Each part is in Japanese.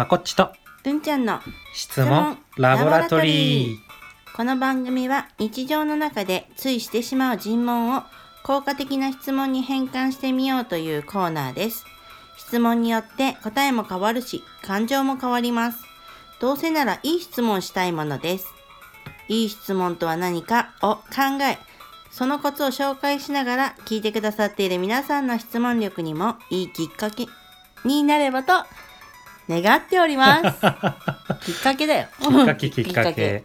まこっちとるんちゃんの質問ラボラトリー。この番組は日常の中でついしてしまう尋問を効果的な質問に変換してみようというコーナーです。質問によって答えも変わるし、感情も変わります。どうせならいい質問したいものです。いい質問とは何かを考え、そのコツを紹介しながら聞いてくださっている皆さんの質問力にもいいきっかけになればと願っております。きっかけだよ。きっかけ きっかけ。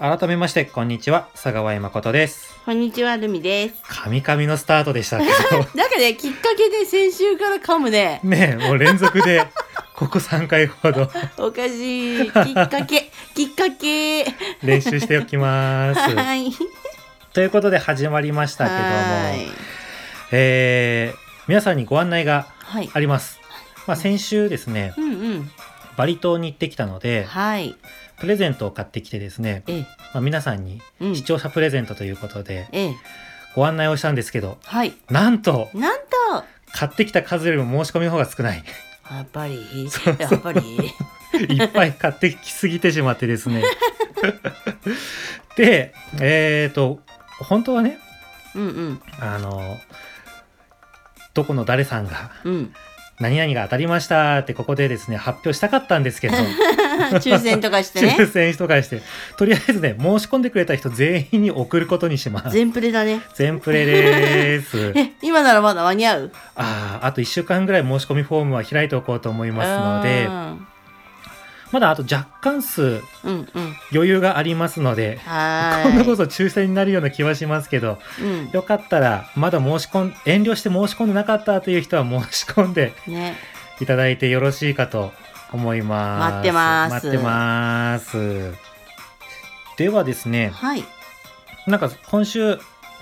改めましてこんにちは佐川誠です。こんにちは、ルミです。カミカミのスタートでしたけど なんかね、きっかけで先週から噛むね。ねえもう連続でここ3回ほどおかしい。きっかけ、きっかけ。練習しておきます。はい。ということで始まりましたけどもはい。えー皆さんにご案内がはい。あります。まあ、先週ですねうんうん。バリ島に行ってきたのではい。プレゼントを買ってきてですね、ええ、まあ、皆さんにうん。視聴者プレゼントということでええ、ご案内をしたんですけどはい。なんとなんと、買ってきた数よりも申し込みの方が少ないやっぱりやっぱり。いっぱい買ってきすぎてしまってですね でえっ、と本当はねうんうん。あのどこの誰さんがうん。何々が当たりましたってここでですね発表したかったんですけど 抽選とかして抽ね。選とかしてとりあえずね申し込んでくれた人全員に送ることにします全プレだね。全プレです え、今ならまだ間に合う？あああと1週間ぐらい申し込みフォームは開いておこうと思いますのでうんまだあと若干数うんうん。余裕がありますのではーい。今度こそ抽選になるような気はしますけどうん。よかったらまだ申し込ん遠慮して申し込んでなかったという人は申し込んでね。いただいてよろしいかと思います待ってます待ってますではですねはい。なんか今週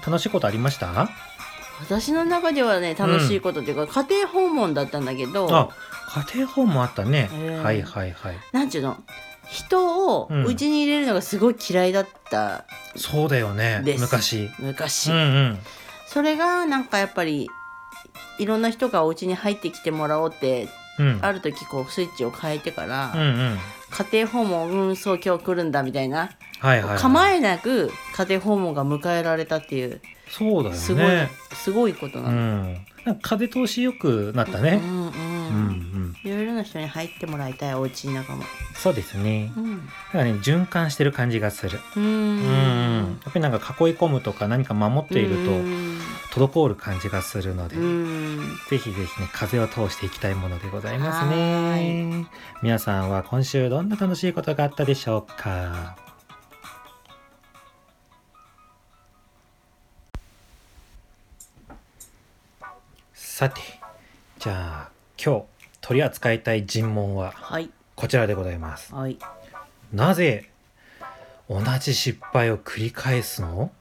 楽しいことありました？私の中ではね楽しいことっていうか、家庭訪問だったんだけどあ家庭訪問あったね、えー。はいはいはい。なんちゅうの？人をうん。家に入れるのがすごい嫌いだったそうだよね。昔。昔、うんうん。それがなんかやっぱりいろんな人がお家に入ってきてもらおうってうん。ある時こうスイッチを変えてから、うんうん。家庭訪問うんそう今日来るんだみたいな、はいはい、はい、構えなく家庭訪問が迎えられたっていうそうだよね。すごい、すごいことうなの。ん。なんか風通しよくなったね。うんうんうん。うんいろいろな人に入ってもらいたいお家の中も。そうですね。うん。だからね循環してる感じがする。ううんん。やっぱりなんか囲い込むとか何か守っているうん。と滞る感じがするので、うん。ぜひぜひね風を通していきたいものでございますはね皆さんは今週どんな楽しいことがあったでしょうか？さてじゃあ今日取り扱いたい尋問ははい。こちらでございます。はい。なぜ同じ失敗を繰り返すの？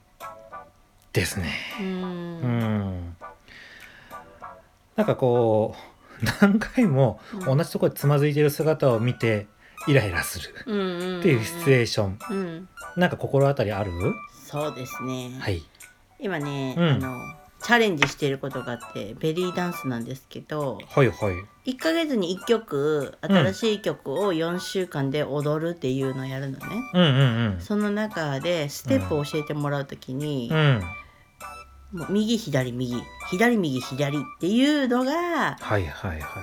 ですね。ううん。んなんかこう何回も同じところでつまずいてる姿を見てイライラする。うん。っていうシチュエーション。うん。なんか心当たりある？そうですね。はい。今ね、うん。あのチャレンジしていることがあってベリーダンスなんですけどはいはい。1ヶ月に1曲新しい曲を4週間で踊るっていうのをやるのね、うんうんその中でステップを教えてもらうときにうん。う、んもう右左右左右左っていうのがはいはいは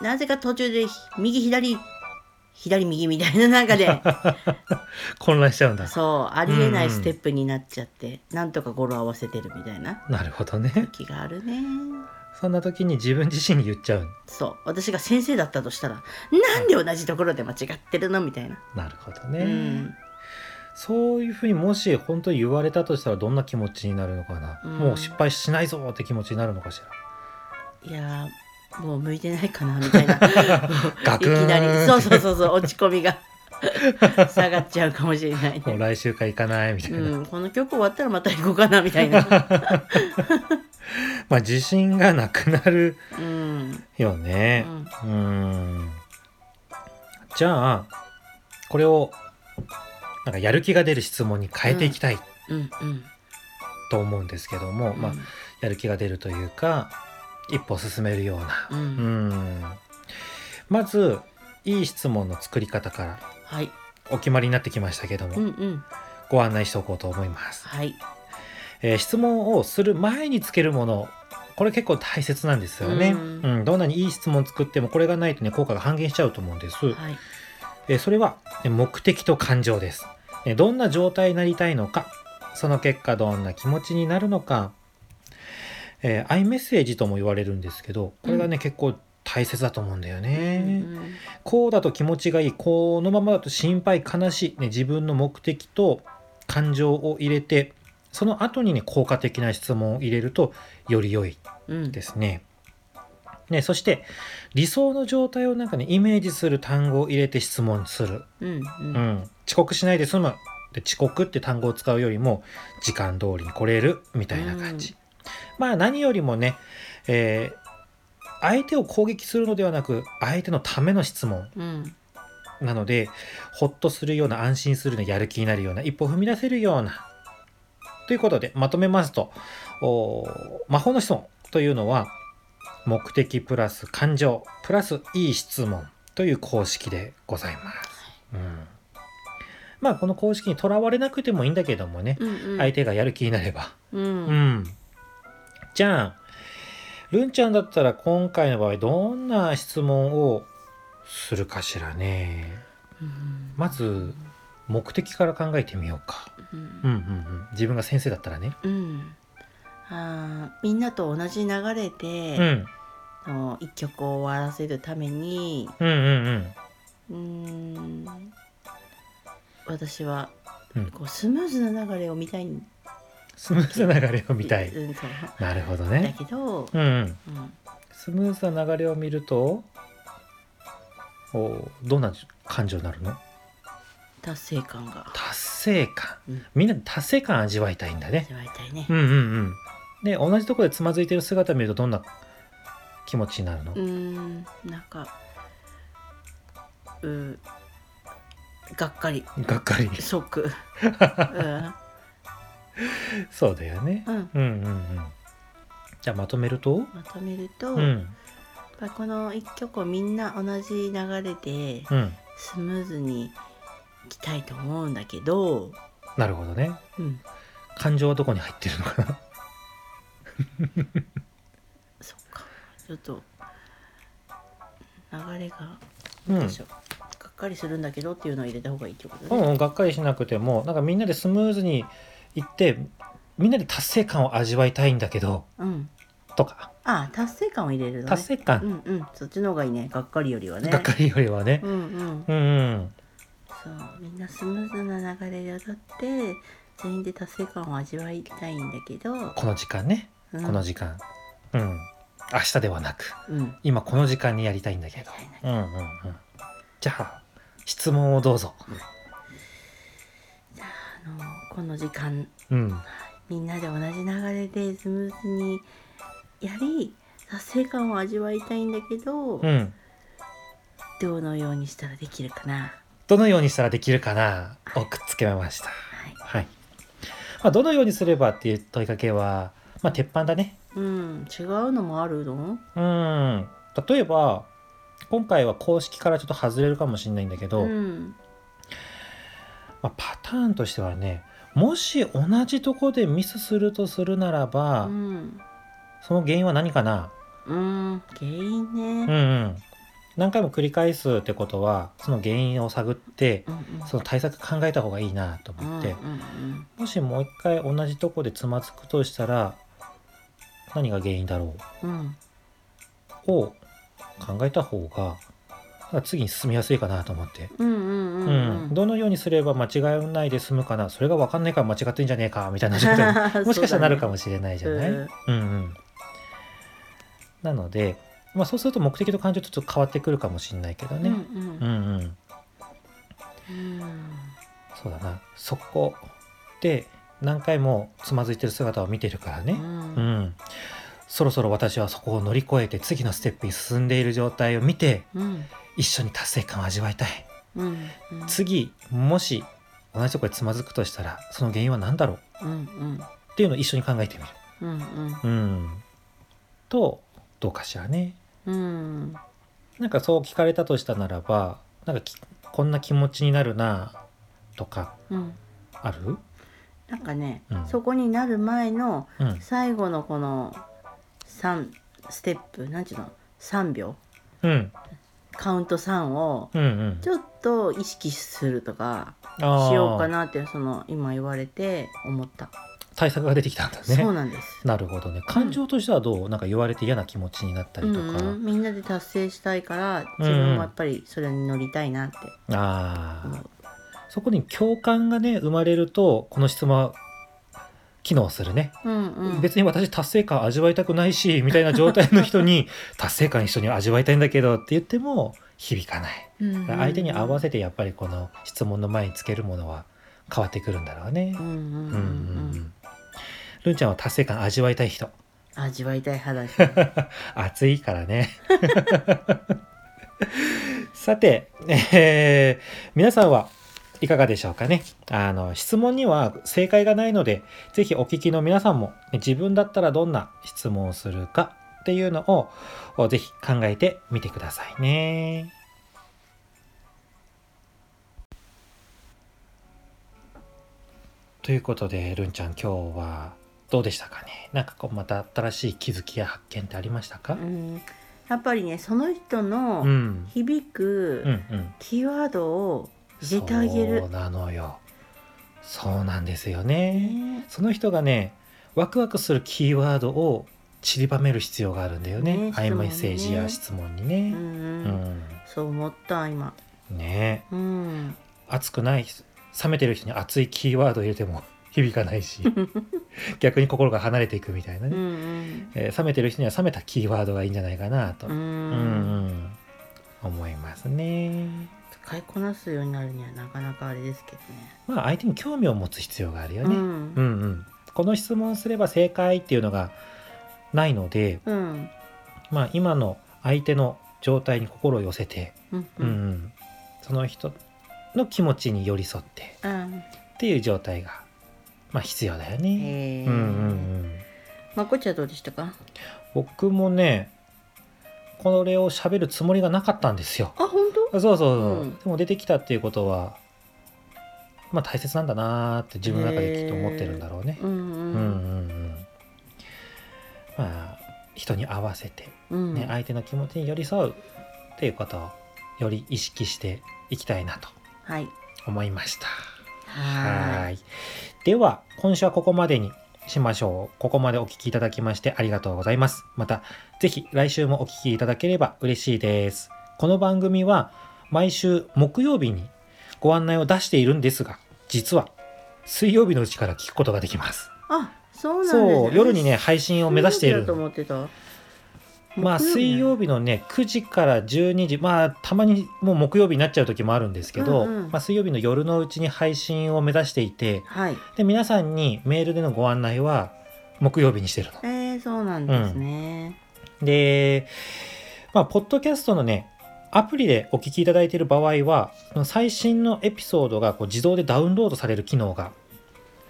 い。なぜか途中で右左左右みたいな中で。混乱しちゃうんだ。そうありえないステップになっちゃって、なんとか語呂合わせてるみたいな。なるほどね。気があるね。そんな時に自分自身に言っちゃう。そう。私が先生だったとしたらなんで同じところで間違ってるのみたいな、なるほどうね、ん。そういうふうにもし本当に言われたとしたらどんな気持ちになるのかな、うん。もう失敗しないぞって気持ちになるのかしいやーもう向いてないかなみたいな。いきなり。そうそうそうそう落ち込みが。下がっちゃうかもしれないらもうね、来週から行かないみたいな、うん、この曲終わったらまた行こうかなみたいな、まあ自信がなくなるうん。よね。うん。じゃあこれをなんかやる気が出る質問に変えていきたいうん。うん。と思うんですけども、まあうん。やる気が出るというか一歩進めるような。ううん。んまずいい質問の作り方からはい。お決まりになってきましたけども、うんうん。ご案内しておこうと思います、はい。えー質問をする前につけるものこれ結構大切なんですよね、ううん。んどんなにいい質問作ってもこれがないとね効果が半減しちゃうと思うんです、はい。えーそれはえー目的と感情です。えーどんな状態になりたいのかその結果どんな気持ちになるのか、えー、アイメッセージとも言われるんですけどこれがね、結構大切だと思うんだよね、うんこうだと気持ちがいいこのままだと心配悲しい、ね、自分の目的と感情を入れてその後にね効果的な質問を入れるとより良いうん。ですね。ねそして理想の状態をなんかねイメージする単語を入れて質問する、うんううん。ん、遅刻しないで済む。で遅刻って単語を使うよりも時間通りに来れるみたいな感じ、まあ何よりもね、えー相手を攻撃するのではなく相手のための質問うんなのでほっとするような安心するようなやる気になるような一歩踏み出せるようなということでまとめますとお魔法の質問というのは目的プラス感情プラスいい質問という公式でございます。うん、まあこの公式にとらわれなくてもいいんだけどもね、うんうん相手がやる気になれば。うんうん。じゃあるんちゃんだったら今回の場合どんな質問をするかしらね。うんまず目的から考えてみようか。うんうんうんうん。自分が先生だったらね。うんあーみんなと同じ流れうで、ん。あの一曲を終わらせるためにうんうんうん。うーん私はうんこうスムーズな流れを見たいんスムーズな流れを見たい。うんそうなるほどだね。けど、うんうん。うん、スムーズな流れを見ると、おどんな感情になるの？達成感が達成感。うんみんなで達成感味わいたいんだね。味わいたいねうんうんうん。で、同じところでつまずいてる姿見るとどんな気持ちになるの、うーんなんかうがっかりがっかり。ショック、うん そうだよね。うん、うんうんうん。じゃあまとめると？まとめると、うん。この一曲をみんな同じ流れでうん。スムーズにいきたいと思うんだけど、なるほどね。うん、感情はどこに入ってるのかな？そっかちょっと流れがうんどうしようがっかりするんだけどっていうのを入れた方がいいってことね。うん、がっかりしなくてもなんかみんなでスムーズにいってみんなで達成感を味わいたいんだけどうん、とか。あ達成感を入れるのね。達成感、うんうん。そっちの方がいいね。がっかりよりはね。がっかりよりはね。う、んうん。うんうん。そう。みんなスムーズな流れで踊って全員で達成感を味わいたいんだけど、この時間ね、うん、この時間。うん。明日ではなく。うん。今この時間にやりたいんだけど。うんうんうん。じゃあ質問をどうぞ。あのこの時間。うん。みんなで同じ流れでスムーズにやり達成感を味わいたいんだけど、うん。どのようにしたらできるかな。どのようにしたらできるかな。をくっつけました。はい。はい、まあ、どのようにすればっていう問いかけはまあ鉄板だね。うん、違うのもあるの？うん。例えば今回は公式からちょっと外れるかもしれないんだけど、うん。まあ、パターンとしてはねもし同じとこでミスするとするならば、うんその原因は何かな？うん。原因うんね。うん。何回も繰り返すってことはその原因を探ってうんうん。その対策考えた方がいいなと思って、うんうんもしもう一回同じとこでつまずくとしたら何が原因だろう？んうん。うを考えた方が次に進みやすいかなと思って、うんうんうんううん。んどのようにすれば間違いないで済むかな。それが分かんないから間違ってんじゃねえかみたいな状態。にもしかしたらなるかもしれないじゃない、うん。うんうん。なので、まあ、そうすると目的と感情ちょっと変わってくるかもしれないけどね、うんうん、うんうん。そうだな。そこで何回もつまずいてる姿を見てるからね、うん。うん、そろそろ私はそこを乗り越えて次のステップに進んでいる状態を見てうん一緒に達成感を味わいたい。うんうん。次もし同じところでつまずくとしたらその原因は何だろう？うんうん。っていうのを一緒に考えてみる。うんうん。うん、とどうかしらね。うん。なんかそう聞かれたとしたならばなんかきこんな気持ちになるなとかうん。ある？なんかね、うん。そこになる前のうん。最後のこの3ステップなんていうの？3秒？うんカウント3をうんうん。ちょっと意識するとかしようかなってその今言われて思った、対策が出てきたんだね。そうなんです、なるほどね。感情としてはどうなんか言われて嫌な気持ちになったうりとか、んうん、みんなで達成したいから自分もやっぱりそれに乗りたいなってああ思う、そこに共感がね生まれるとこの質問は機能するね、うんうん、別に私達成感味わいたくないし みたいな状態の人に 達成感一緒に味わいたいんだけどって言っても響かない。うんうん。相手に合わせてやっぱりこの質問の前につけるものは変わってくるんだろうね。うんうんるんちゃんは達成感味わいたい人。味わいたい派だし。暑いからね。さて、えー皆さんはいかがでしょうかね。あの質問には正解がないのでぜひお聞きの皆さんもね自分だったらどんな質問をするかっていうのをおぜひ考えてみてくださいね。ということでるんちゃん今日はどうでしたかね？なんかこうまた新しい気づきや発見ってありましたか？うん。やっぱりねその人うのん。響くキーワードを入れてあげる。そう、なのよ。そうなんですよね。ね。その人がねワクワクするキーワードを散りばめる必要があるんだよね。ねアイメッセージや質問にうん。ねううん。ん、そう思った今。ね。うん。熱くない冷めてる人に熱いキーワードを入れても 響かないし 逆に心が離れていくみたいなうんうね、ん。えー冷めてる人には冷めたキーワードがいいんじゃないかなと、ううんうんん。思いますね使いこなすようになるにはなかなかあれですけどね。まあ相手に興味を持つ必要があるよね、うん。うんうん、この質問すれば正解っていうのがないので、うん。まあ、今の相手の状態に心を寄せて、うんうん。うんその人の気持ちに寄り添ってうん。っていう状態が、まあ、必要だよね。うんうんうん、まこっちはどうでしたか？僕もねこれを喋るつもりがなかったんですよ。あそうそうそう、うんでも出てきたっていうことはまあ大切なんだなーって自分の中できっと思ってるんだろうね。うんうんうんうんまあ人に合わせて、うんね相手の気持ちに寄り添うっていうことをより意識していきたいなとはい思いました。はーいいでは今週はここまでにしましょう。ここまでお聞きいただきましてありがとうございます。またぜひ来週もお聞きいただければ嬉しいです。この番組は毎週木曜日にご案内を出しているんですが実は水曜日のうちから聞くことができます。あそうなんですそう夜にね配信を目指している水曜日だと思ってた。まあ水曜日のね9時から12時まあたまにもう木曜日になっちゃう時もあるんですけど、うんうん。まあ、水曜日の夜のうちに配信を目指していてはい。で皆さんにメールでのご案内は木曜日にしてるの。えー、そうなんですね、でまあポッドキャストのねアプリでお聞きいただいている場合は最新のエピソードがこう自動でダウンロードされる機能が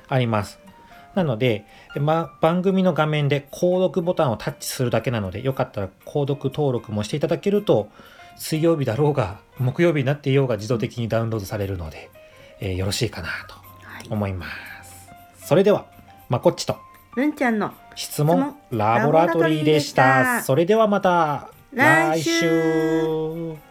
あります。なので、ま、番組の画面で購読ボタンをタッチするだけなので、よかったら購読登録もしていただけると、水曜日だろうが、木曜日になっていようが自動的にダウンロードされるので、えーよろしいかなとはい思います。それでは、まこっちとるんちゃんの質問ラボラトリーでした。それではまた来週。